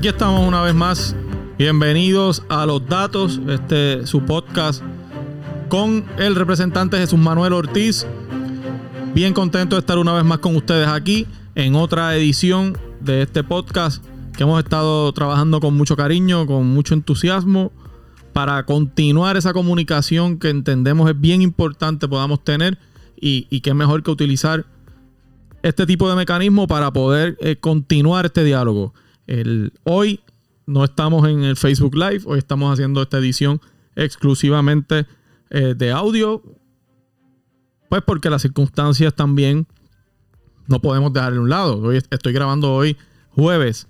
Aquí estamos una vez más. Bienvenidos a Los Datos, este su podcast con el representante Jesús Manuel Ortiz. Bien contento de estar una vez más con ustedes aquí en otra edición de este podcast que hemos estado trabajando con mucho cariño, con mucho entusiasmo para continuar esa comunicación que entendemos es bien importante podamos tener y, y es mejor que utilizar este tipo de mecanismo para poder eh, continuar este diálogo. Hoy no estamos en el Facebook Live, hoy estamos haciendo esta edición exclusivamente eh, de audio, pues porque las circunstancias también no podemos dejar de un lado. Hoy estoy grabando hoy jueves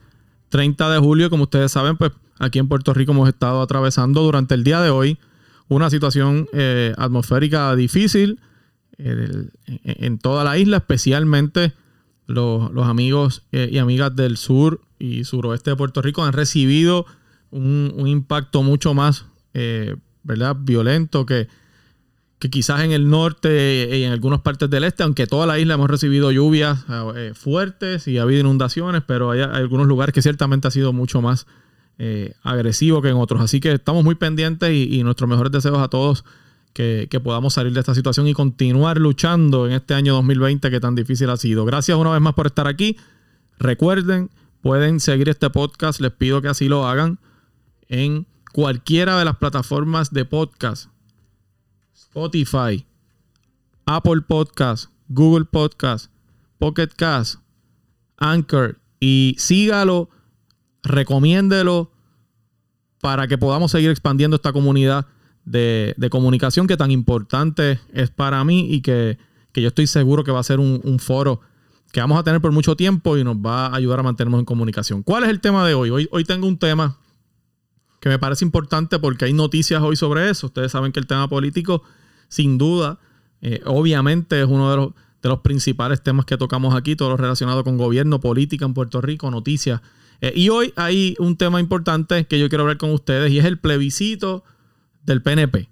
30 de julio, como ustedes saben, pues aquí en Puerto Rico hemos estado atravesando durante el día de hoy una situación eh, atmosférica difícil en toda la isla, especialmente los, amigos eh, y amigas del sur y suroeste de Puerto Rico han recibido un, impacto mucho más eh, ¿verdad? violento que, que quizás en el norte y en algunas partes del este, aunque toda la isla hemos recibido lluvias eh, fuertes y ha habido inundaciones, pero hay, algunos lugares que ciertamente ha sido mucho más agresivo que en otros. Así que estamos muy pendientes y, y nuestros mejores deseos a todos que, podamos salir de esta situación y continuar luchando en este año 2020 que tan difícil ha sido. Gracias una vez más por estar aquí. Recuerden, pueden seguir este podcast, les pido que así lo hagan en cualquiera de las plataformas de podcast. Spotify, Apple Podcast, Google Podcast, Pocket Cast, Anchor y sígalo, recomiéndelo para que podamos seguir expandiendo esta comunidad de, comunicación que tan importante es para mí y que, yo estoy seguro que va a ser un, foro que vamos a tener por mucho tiempo y nos va a ayudar a mantenernos en comunicación. ¿Cuál es el tema de hoy? Hoy, hoy tengo un tema que me parece importante porque hay noticias hoy sobre eso. Ustedes saben que el tema político, sin duda, eh, obviamente es uno de los, principales temas que tocamos aquí, todo lo relacionado con gobierno, política en Puerto Rico, noticias. Eh, y hoy hay un tema importante que yo quiero hablar con ustedes y es el plebiscito del PNP.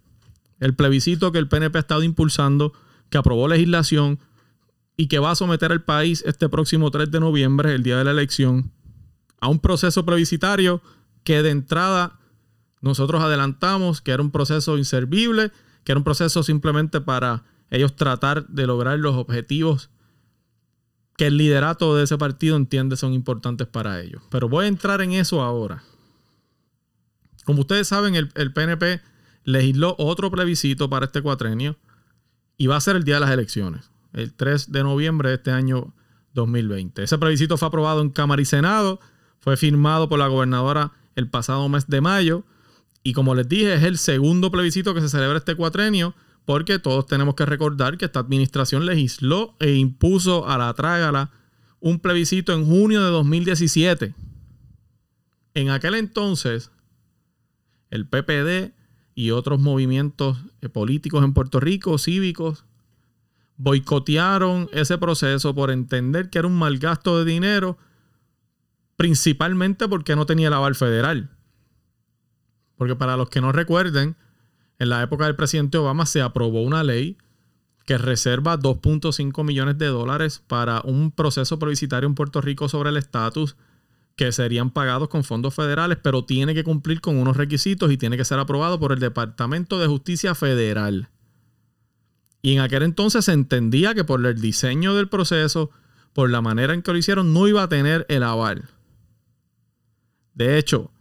El plebiscito que el PNP ha estado impulsando, que aprobó legislación y que va a someter al país este próximo 3 de noviembre, el día de la elección, a un proceso plebiscitario que de entrada nosotros adelantamos que era un proceso inservible, que era un proceso simplemente para ellos tratar de lograr los objetivos que el liderato de ese partido entiende son importantes para ellos. Pero voy a entrar en eso ahora. Como ustedes saben, el, el PNP legisló otro plebiscito para este cuatrenio y va a ser el día de las elecciones, el 3 de noviembre de este año 2020. Ese plebiscito fue aprobado en Cámara y Senado, fue firmado por la gobernadora el pasado mes de mayo y como les dije es el segundo plebiscito que se celebra este cuatrenio porque todos tenemos que recordar que esta administración legisló e impuso a la trágala un plebiscito en junio de 2017. En aquel entonces, el PPD y otros movimientos eh, políticos en Puerto Rico, cívicos, boicotearon ese proceso por entender que era un mal gasto de dinero, principalmente porque no tenía el aval federal. Porque para los que no recuerden, en la época del presidente Obama se aprobó una ley que reserva 2.5 millones de dólares para un proceso plebiscitario en Puerto Rico sobre el estatus que serían pagados con fondos federales, pero tiene que cumplir con unos requisitos y tiene que ser aprobado por el Departamento de Justicia Federal. Y en aquel entonces se entendía que por el diseño del proceso, por la manera en que lo hicieron, no iba a tener el aval. De hecho,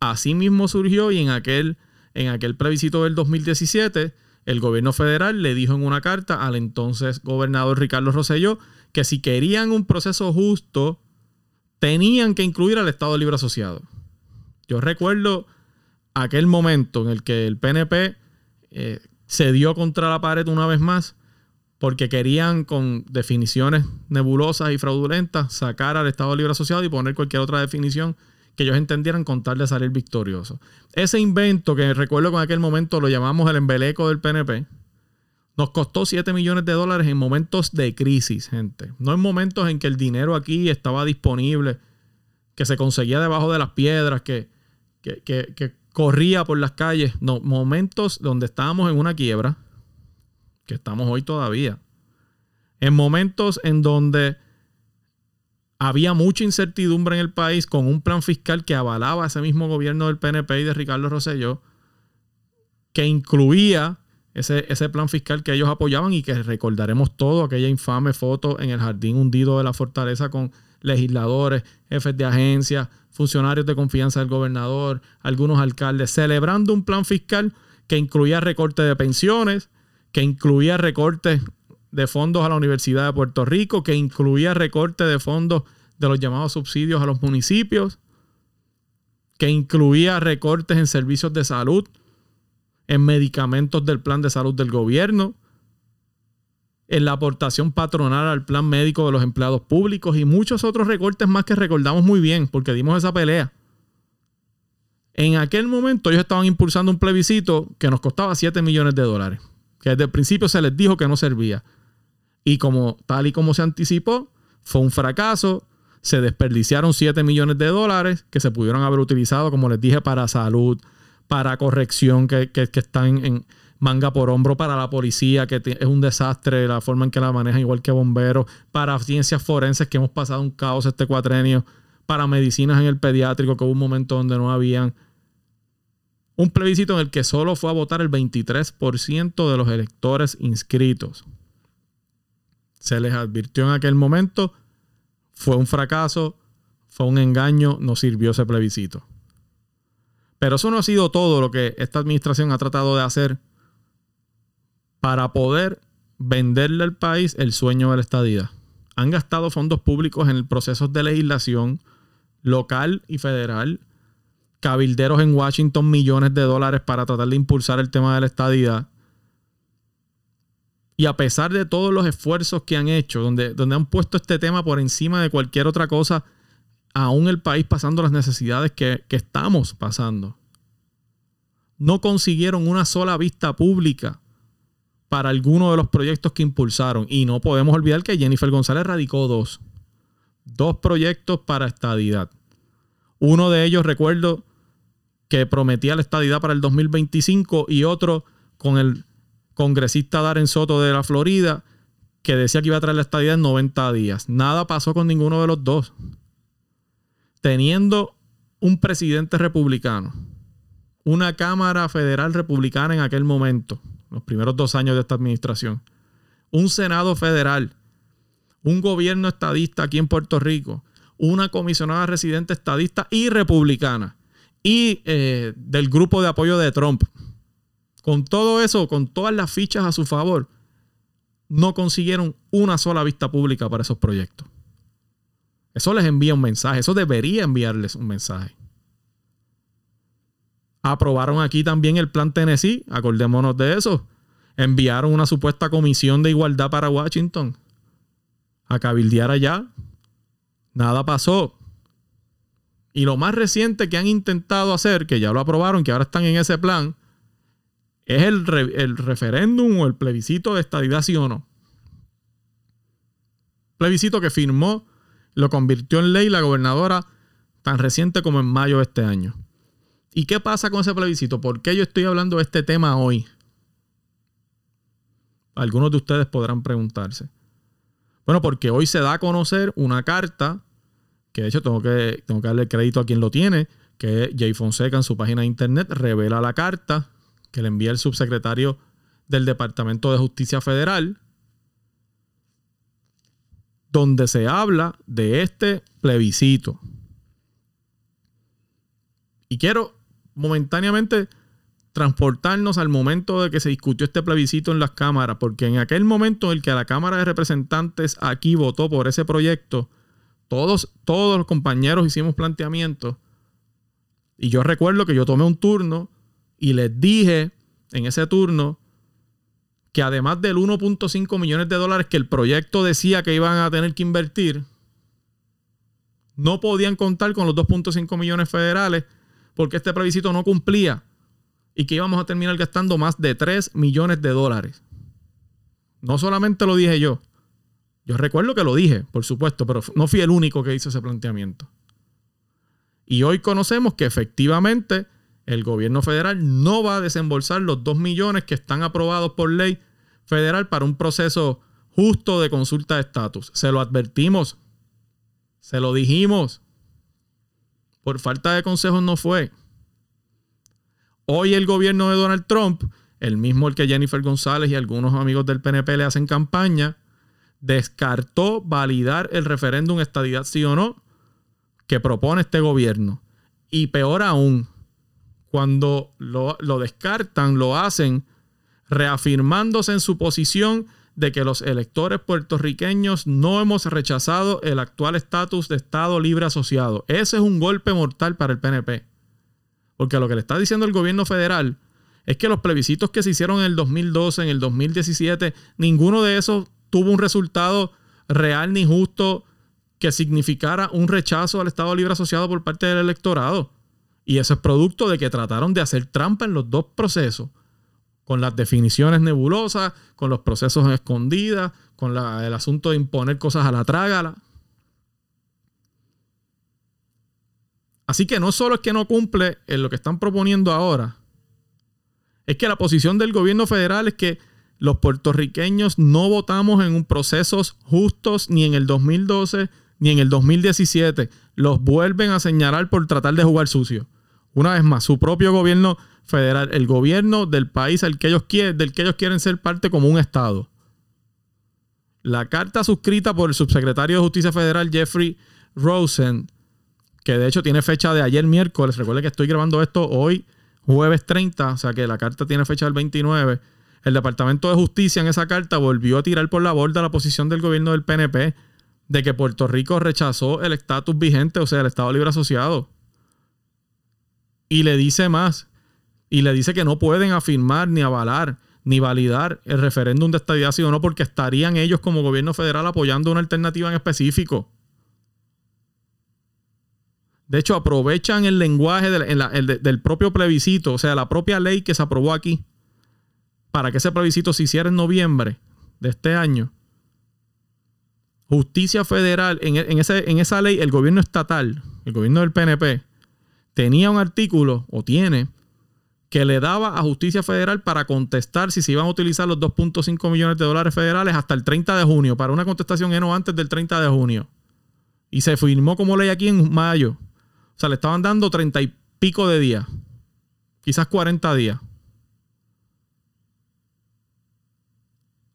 así mismo surgió y en aquel, en aquel plebiscito del 2017, el gobierno federal le dijo en una carta al entonces gobernador Ricardo Rosselló que si querían un proceso justo, tenían que incluir al Estado Libre Asociado. Yo recuerdo aquel momento en el que el PNP se dio contra la pared una vez más porque querían con definiciones nebulosas y fraudulentas sacar al Estado Libre Asociado y poner cualquier otra definición que ellos entendieran con tal de salir victorioso. Ese invento que recuerdo con aquel momento lo llamamos el embeleco del PNP, nos costó 7 millones de dólares en momentos de crisis, gente. No en momentos en que el dinero aquí estaba disponible, que se conseguía debajo de las piedras, que, que, corría por las calles. No, momentos donde estábamos en una quiebra, que estamos hoy todavía. En momentos en donde había mucha incertidumbre en el país con un plan fiscal que avalaba ese mismo gobierno del PNP y de Ricardo Rosselló, que incluía ese, ese, plan fiscal que ellos apoyaban y que recordaremos todo, aquella infame foto en el jardín hundido de la fortaleza con legisladores, jefes de agencias, funcionarios de confianza del gobernador, algunos alcaldes, celebrando un plan fiscal que incluía recortes de pensiones, que incluía recortes de fondos a la Universidad de Puerto Rico, que incluía recorte de fondos de los llamados subsidios a los municipios, que incluía recortes en servicios de salud, en medicamentos del plan de salud del gobierno, en la aportación patronal al plan médico de los empleados públicos y muchos otros recortes más que recordamos muy bien porque dimos esa pelea. En aquel momento ellos estaban impulsando un plebiscito que nos costaba 7 millones de dólares, que desde el principio se les dijo que no servía. Y como tal y como se anticipó, fue un fracaso. Se desperdiciaron 7 millones de dólares que se pudieron haber utilizado, como les dije, para salud, para corrección que, están en manga por hombro, para la policía, que es un desastre la forma en que la manejan, igual que bomberos, para ciencias forenses, que hemos pasado un caos este cuatrenio, para medicinas en el pediátrico, que hubo un momento donde no habían. Un plebiscito en el que solo fue a votar el 23% de los electores inscritos se les advirtió en aquel momento, fue un fracaso, fue un engaño, no sirvió ese plebiscito. Pero eso no ha sido todo lo que esta administración ha tratado de hacer para poder venderle al país el sueño de la estadidad. Han gastado fondos públicos en procesos de legislación local y federal, cabilderos en Washington millones de dólares para tratar de impulsar el tema de la estadidad y a pesar de todos los esfuerzos que han hecho, donde, donde han puesto este tema por encima de cualquier otra cosa, aún el país pasando las necesidades que, que estamos pasando, no consiguieron una sola vista pública para alguno de los proyectos que impulsaron. Y no podemos olvidar que Jennifer González radicó dos. Dos proyectos para estadidad. Uno de ellos, recuerdo, que prometía la estadidad para el 2025 y otro con el congresista Darren Soto de la Florida, que decía que iba a traer la estadía en 90 días. Nada pasó con ninguno de los dos. Teniendo un presidente republicano, una Cámara Federal Republicana en aquel momento, los primeros dos años de esta administración, un Senado Federal, un gobierno estadista aquí en Puerto Rico, una comisionada residente estadista y republicana, y eh, del grupo de apoyo de Trump, con todo eso, con todas las fichas a su favor, no consiguieron una sola vista pública para esos proyectos. Eso les envía un mensaje, eso debería enviarles un mensaje. Aprobaron aquí también el plan Tennessee, acordémonos de eso. Enviaron una supuesta comisión de igualdad para Washington a cabildear allá. Nada pasó. Y lo más reciente que han intentado hacer, que ya lo aprobaron, que ahora están en ese plan, ¿Es el, referéndum o el plebiscito de estadidad, sí o no? Plebiscito que firmó, lo convirtió en ley la gobernadora tan reciente como en mayo de este año. ¿Y qué pasa con ese plebiscito? ¿Por qué yo estoy hablando de este tema hoy? Algunos de ustedes podrán preguntarse. Bueno, porque hoy se da a conocer una carta, que de hecho tengo que, tengo que darle crédito a quien lo tiene, que Jay Fonseca en su página de internet revela la carta que le envía el subsecretario del Departamento de Justicia Federal, donde se habla de este plebiscito. Y quiero momentáneamente transportarnos al momento de que se discutió este plebiscito en las cámaras, porque en aquel momento en el que la Cámara de Representantes aquí votó por ese proyecto, todos, todos los compañeros hicimos planteamientos. Y yo recuerdo que yo tomé un turno y les dije en ese turno que además del 1.5 millones de dólares que el proyecto decía que iban a tener que invertir, no podían contar con los 2.5 millones federales porque este plebiscito no cumplía y que íbamos a terminar gastando más de 3 millones de dólares. No solamente lo dije yo, yo recuerdo que lo dije, por supuesto, pero no fui el único que hizo ese planteamiento. Y hoy conocemos que efectivamente el gobierno federal no va a desembolsar los 2 millones que están aprobados por ley federal para un proceso justo de consulta de estatus. Se lo advertimos. Se lo dijimos. Por falta de consejos no fue. Hoy el gobierno de Donald Trump, el mismo el que Jennifer González y algunos amigos del PNP le hacen campaña, descartó validar el referéndum estadidad sí o no que propone este gobierno. Y peor aún, cuando lo, lo descartan, lo hacen reafirmándose en su posición de que los electores puertorriqueños no hemos rechazado el actual estatus de Estado libre asociado. Ese es un golpe mortal para el PNP. Porque lo que le está diciendo el gobierno federal es que los plebiscitos que se hicieron en el 2012, en el 2017, ninguno de esos tuvo un resultado real ni justo que significara un rechazo al Estado Libre Asociado por parte del electorado. Y eso es producto de que trataron de hacer trampa en los dos procesos, con las definiciones nebulosas, con los procesos en escondidas, con el asunto de imponer cosas a la trágala. Así que no solo es que no cumple en lo que están proponiendo ahora, es que la posición del gobierno federal es que los puertorriqueños no votamos en un procesos justos ni en el 2012 ni en el 2017. Los vuelven a señalar por tratar de jugar sucio. Una vez más, su propio gobierno federal, el gobierno del país al que ellos quieren, del que ellos quieren ser parte como un Estado. La carta suscrita por el subsecretario de Justicia Federal Jeffrey Rosen que de hecho tiene fecha de ayer miércoles. Recuerden que estoy grabando esto hoy, jueves 30, o sea que la carta tiene fecha del 29. El Departamento de Justicia en esa carta volvió a tirar por la borda la posición del gobierno del PNP de que Puerto Rico rechazó el estatus vigente, o sea, el Estado Libre Asociado. Y le dice más, y le dice que no pueden afirmar ni avalar ni validar el referéndum de estadía sí o no, porque estarían ellos como gobierno federal apoyando una alternativa en específico. De hecho, aprovechan el lenguaje del, propio plebiscito, o sea, la propia ley que se aprobó aquí, para que ese plebiscito se hiciera en noviembre de este año. Justicia Federal, en, en esa ley, el gobierno estatal, el gobierno del PNP, tenía un artículo, o tiene, que le daba a Justicia Federal para contestar si se iban a utilizar los 2.5 millones de dólares federales hasta el 30 de junio, para una contestación en o antes del 30 de junio. Y se firmó como ley aquí en mayo. O sea, le estaban dando treinta y pico de días. Quizás 40 días.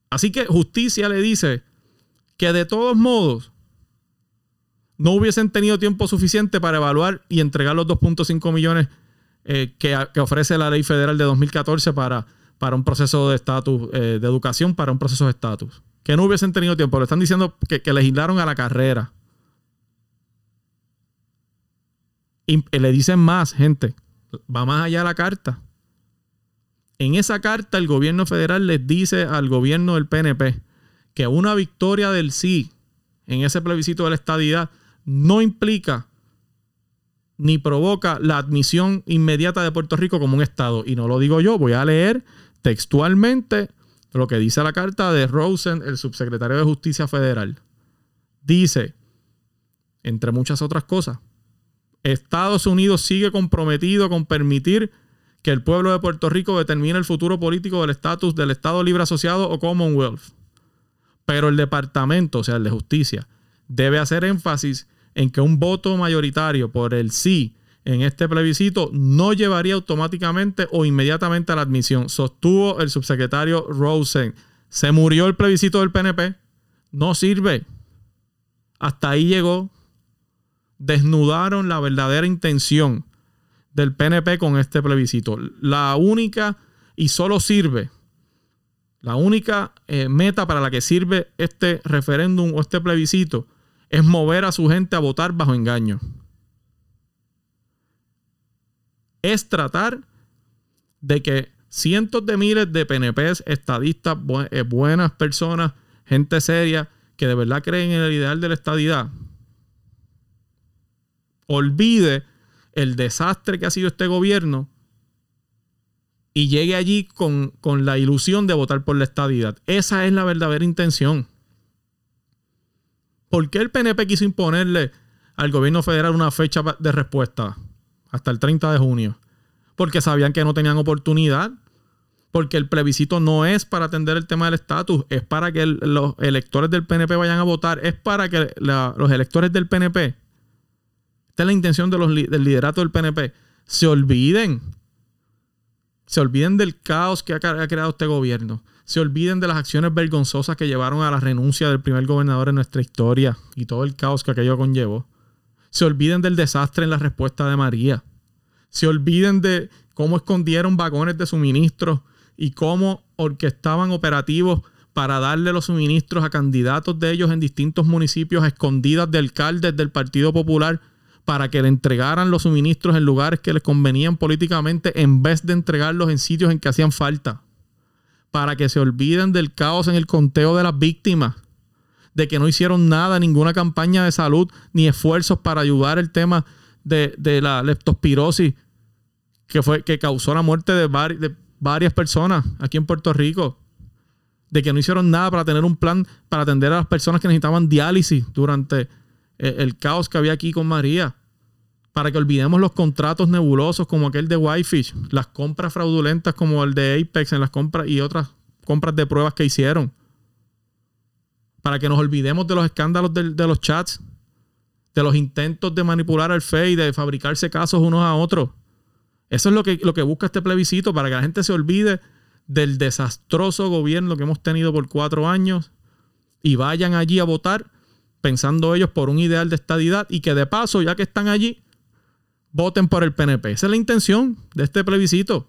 Así que justicia le dice que de todos modos no hubiesen tenido tiempo suficiente para evaluar y entregar los 2.5 millones eh, que, ofrece la ley federal de 2014 para, para un proceso de estatus, eh, de educación, para un proceso de estatus. Que no hubiesen tenido tiempo. Le están diciendo que, que legislaron a la carrera. Y le dicen más, gente, va más allá la carta. En esa carta el gobierno federal les dice al gobierno del PNP que una victoria del sí en ese plebiscito de la estadidad no implica ni provoca la admisión inmediata de Puerto Rico como un Estado. Y no lo digo yo, voy a leer textualmente lo que dice la carta de Rosen, el subsecretario de Justicia Federal. Dice, entre muchas otras cosas, Estados Unidos sigue comprometido con permitir que el pueblo de Puerto Rico determine el futuro político del estatus del Estado Libre Asociado o Commonwealth. Pero el Departamento, o sea, el de Justicia, debe hacer énfasis en que un voto mayoritario por el sí en este plebiscito no llevaría automáticamente o inmediatamente a la admisión, sostuvo el subsecretario Rosen. Se murió el plebiscito del PNP. No sirve. Hasta ahí llegó desnudaron la verdadera intención del PNP con este plebiscito. La única y solo sirve, la única eh, meta para la que sirve este referéndum o este plebiscito es mover a su gente a votar bajo engaño. Es tratar de que cientos de miles de PNPs, estadistas, eh, buenas personas, gente seria, que de verdad creen en el ideal de la estadidad, olvide el desastre que ha sido este gobierno y llegue allí con, con, la ilusión de votar por la estadidad. Esa es la verdadera intención. ¿Por qué el PNP quiso imponerle al gobierno federal una fecha de respuesta hasta el 30 de junio? Porque sabían que no tenían oportunidad. Porque el plebiscito no es para atender el tema del estatus, es para que los electores del PNP vayan a votar, es para que los electores del PNP, esta es la intención del liderato del PNP, se olviden, se olviden del caos que ha creado este gobierno, se olviden de las acciones vergonzosas que llevaron a la renuncia del primer gobernador en nuestra historia y todo el caos que aquello conllevó. Se olviden del desastre en la respuesta de María. Se olviden de cómo escondieron vagones de suministros y cómo orquestaban operativos para darle los suministros a candidatos de ellos en distintos municipios escondidas de alcaldes del Partido Popular para que le entregaran los suministros en lugares que les convenían políticamente en vez de entregarlos en sitios en que hacían falta. Para que se olviden del caos en el conteo de las víctimas, de que no hicieron nada, ninguna campaña de salud ni esfuerzos para ayudar el tema de, la leptospirosis que, fue, que causó la muerte de, de varias personas aquí en Puerto Rico, de que no hicieron nada para tener un plan para atender a las personas que necesitaban diálisis durante eh, el, caos que había aquí con María, para que olvidemos los contratos nebulosos como aquel de Whitefish, las compras fraudulentas como el de Apex en las compras y otras compras de pruebas que hicieron, para que nos olvidemos de los escándalos de, los chats, de los intentos de manipular al FEI, y de fabricarse casos unos a otros. Eso es lo que, lo que busca este plebiscito, para que la gente se olvide del desastroso gobierno que hemos tenido por cuatro años y vayan allí a votar pensando ellos por un ideal de estadidad y que de paso, ya que están allí, voten por el PNP. Esa es la intención de este plebiscito.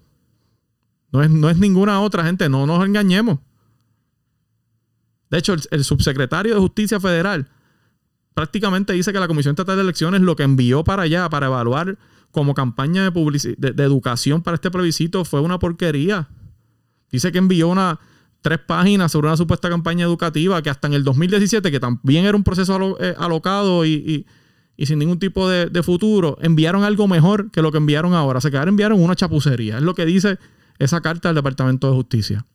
No es, no es ninguna otra gente, no nos engañemos. De hecho, el, subsecretario de Justicia Federal prácticamente dice que la Comisión Estatal de Elecciones lo que envió para allá para evaluar como campaña de, de, educación para este plebiscito fue una porquería. Dice que envió una, tres páginas sobre una supuesta campaña educativa que hasta en el 2017, que también era un proceso eh, alocado y, sin ningún tipo de, futuro, enviaron algo mejor que lo que enviaron ahora. Se quedaron enviaron una chapucería. Es lo que dice esa carta del Departamento de Justicia.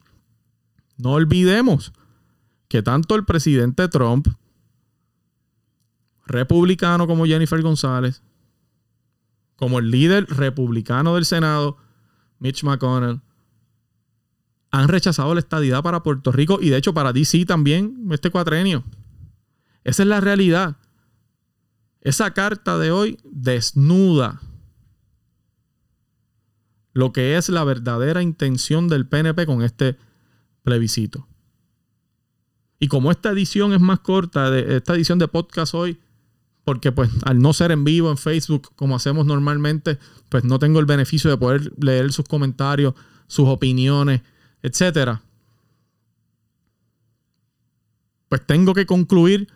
No olvidemos que tanto el presidente Trump, republicano como Jennifer González, como el líder republicano del Senado, Mitch McConnell, han rechazado la estadidad para Puerto Rico y de hecho para DC también este cuatrenio. Esa es la realidad. Esa carta de hoy desnuda lo que es la verdadera intención del PNP con este plebiscito. Y como esta edición es más corta, de esta edición de podcast hoy porque pues al no ser en vivo en Facebook como hacemos normalmente, pues no tengo el beneficio de poder leer sus comentarios, sus opiniones, etcétera. Pues tengo que concluir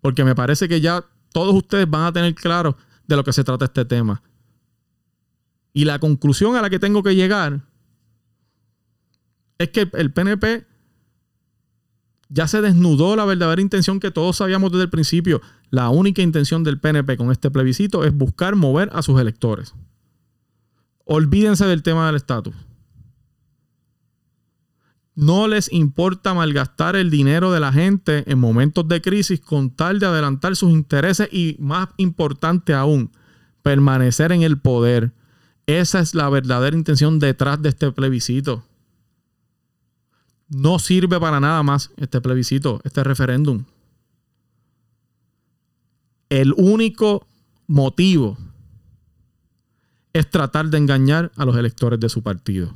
porque me parece que ya todos ustedes van a tener claro de lo que se trata este tema. Y la conclusión a la que tengo que llegar es que el PNP ya se desnudó la verdadera intención que todos sabíamos desde el principio. La única intención del PNP con este plebiscito es buscar mover a sus electores. Olvídense del tema del estatus. No les importa malgastar el dinero de la gente en momentos de crisis con tal de adelantar sus intereses y, más importante aún, permanecer en el poder. Esa es la verdadera intención detrás de este plebiscito. No sirve para nada más este plebiscito, este referéndum. El único motivo es tratar de engañar a los electores de su partido.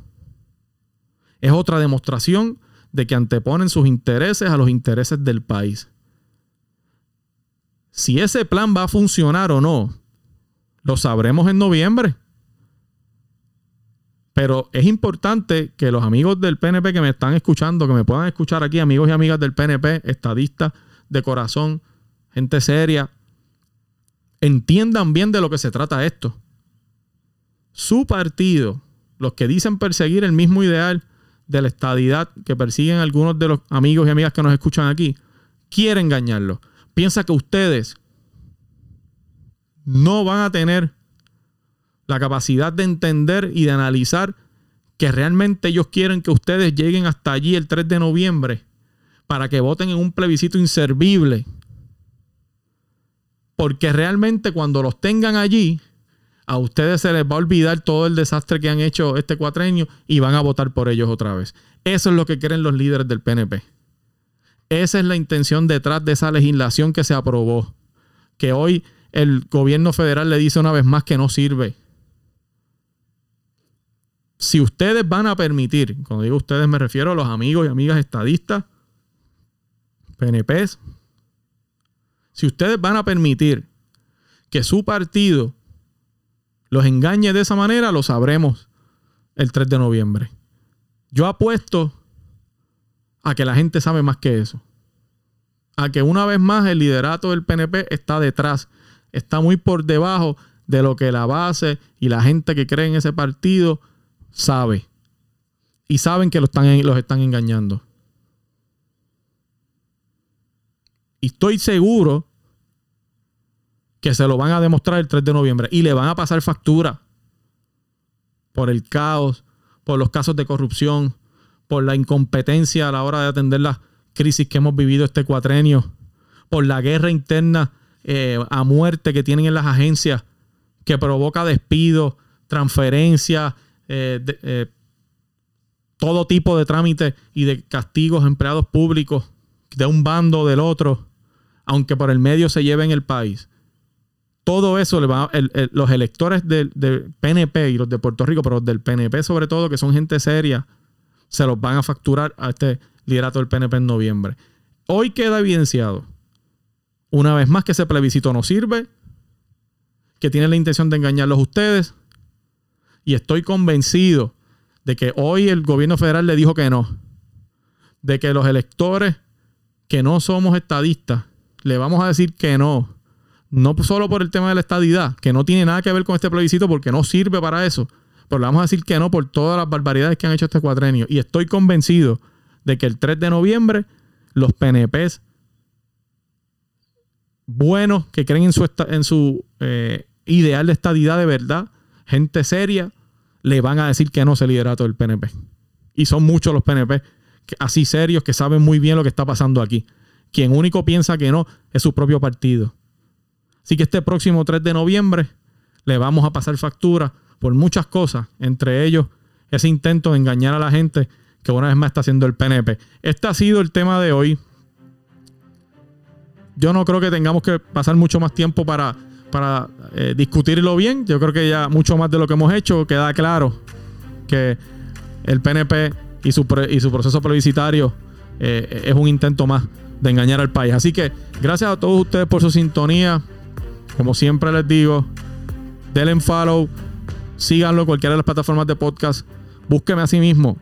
Es otra demostración de que anteponen sus intereses a los intereses del país. Si ese plan va a funcionar o no, lo sabremos en noviembre. Pero es importante que los amigos del PNP que me están escuchando, que me puedan escuchar aquí, amigos y amigas del PNP, estadistas de corazón, gente seria, entiendan bien de lo que se trata esto. Su partido, los que dicen perseguir el mismo ideal de la estadidad que persiguen algunos de los amigos y amigas que nos escuchan aquí, quiere engañarlo. Piensa que ustedes no van a tener la capacidad de entender y de analizar que realmente ellos quieren que ustedes lleguen hasta allí el 3 de noviembre para que voten en un plebiscito inservible. Porque realmente cuando los tengan allí, A ustedes se les va a olvidar todo el desastre que han hecho este cuatrenio y van a votar por ellos otra vez. Eso es lo que quieren los líderes del PNP. Esa es la intención detrás de esa legislación que se aprobó. Que hoy el gobierno federal le dice una vez más que no sirve. Si ustedes van a permitir, cuando digo ustedes me refiero a los amigos y amigas estadistas, PNPs, si ustedes van a permitir que su partido los engañe de esa manera, lo sabremos el 3 de noviembre. Yo apuesto a que la gente sabe más que eso. A que una vez más el liderato del PNP está detrás, está muy por debajo de lo que la base y la gente que cree en ese partido sabe. Y saben que los están, los están engañando. Y estoy seguro que se lo van a demostrar el 3 de noviembre y le van a pasar factura por el caos, por los casos de corrupción, por la incompetencia a la hora de atender las crisis que hemos vivido este cuatrenio, por la guerra interna eh, a muerte que tienen en las agencias, que provoca despidos, transferencias, eh, eh, todo tipo de trámites y de castigos a empleados públicos de un bando o del otro, aunque por el medio se lleven el país. Todo eso le los electores del, PNP y los de Puerto Rico, pero del PNP sobre todo, que son gente seria, se los van a facturar a este liderato del PNP en noviembre. Hoy queda evidenciado, una vez más, que ese plebiscito no sirve, que tienen la intención de engañarlos ustedes, y estoy convencido de que hoy el gobierno federal le dijo que no, de que los electores que no somos estadistas, le vamos a decir que no no solo por el tema de la estadidad, que no tiene nada que ver con este plebiscito porque no sirve para eso, pero le vamos a decir que no por todas las barbaridades que han hecho este cuatrenio. Y estoy convencido de que el 3 de noviembre los PNPs buenos que creen en su, eh, ideal de estadidad de verdad, gente seria, le van a decir que no se liderato del PNP. Y son muchos los PNP así serios que saben muy bien lo que está pasando aquí. Quien único piensa que no es su propio partido. Así que este próximo 3 de noviembre le vamos a pasar factura por muchas cosas, entre ellos ese intento de engañar a la gente que una vez más está haciendo el PNP. Este ha sido el tema de hoy. Yo no creo que tengamos que pasar mucho más tiempo para, para eh, discutirlo bien. Yo creo que ya mucho más de lo que hemos hecho queda claro que el PNP y su, y su proceso plebiscitario eh, es un intento más de engañar al país. Así que gracias a todos ustedes por su sintonía. Como siempre les digo, denle follow, síganlo cualquiera de las plataformas de podcast. Búsqueme a sí mismo.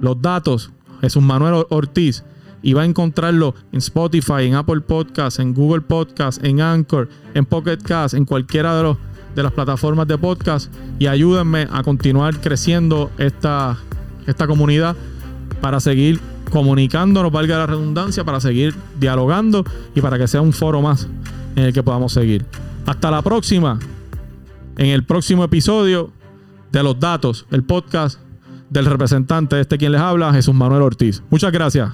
Los datos, Jesús Manuel Ortiz. Y va a encontrarlo en Spotify, en Apple Podcasts, en Google Podcasts, en Anchor, en Pocket Cast, en cualquiera de, los, de las plataformas de podcast. Y ayúdenme a continuar creciendo esta, esta comunidad para seguir comunicándonos, valga la redundancia, para seguir dialogando y para que sea un foro más en el que podamos seguir. Hasta la próxima, en el próximo episodio de Los Datos, el podcast del representante, este quien les habla, Jesús Manuel Ortiz. Muchas gracias.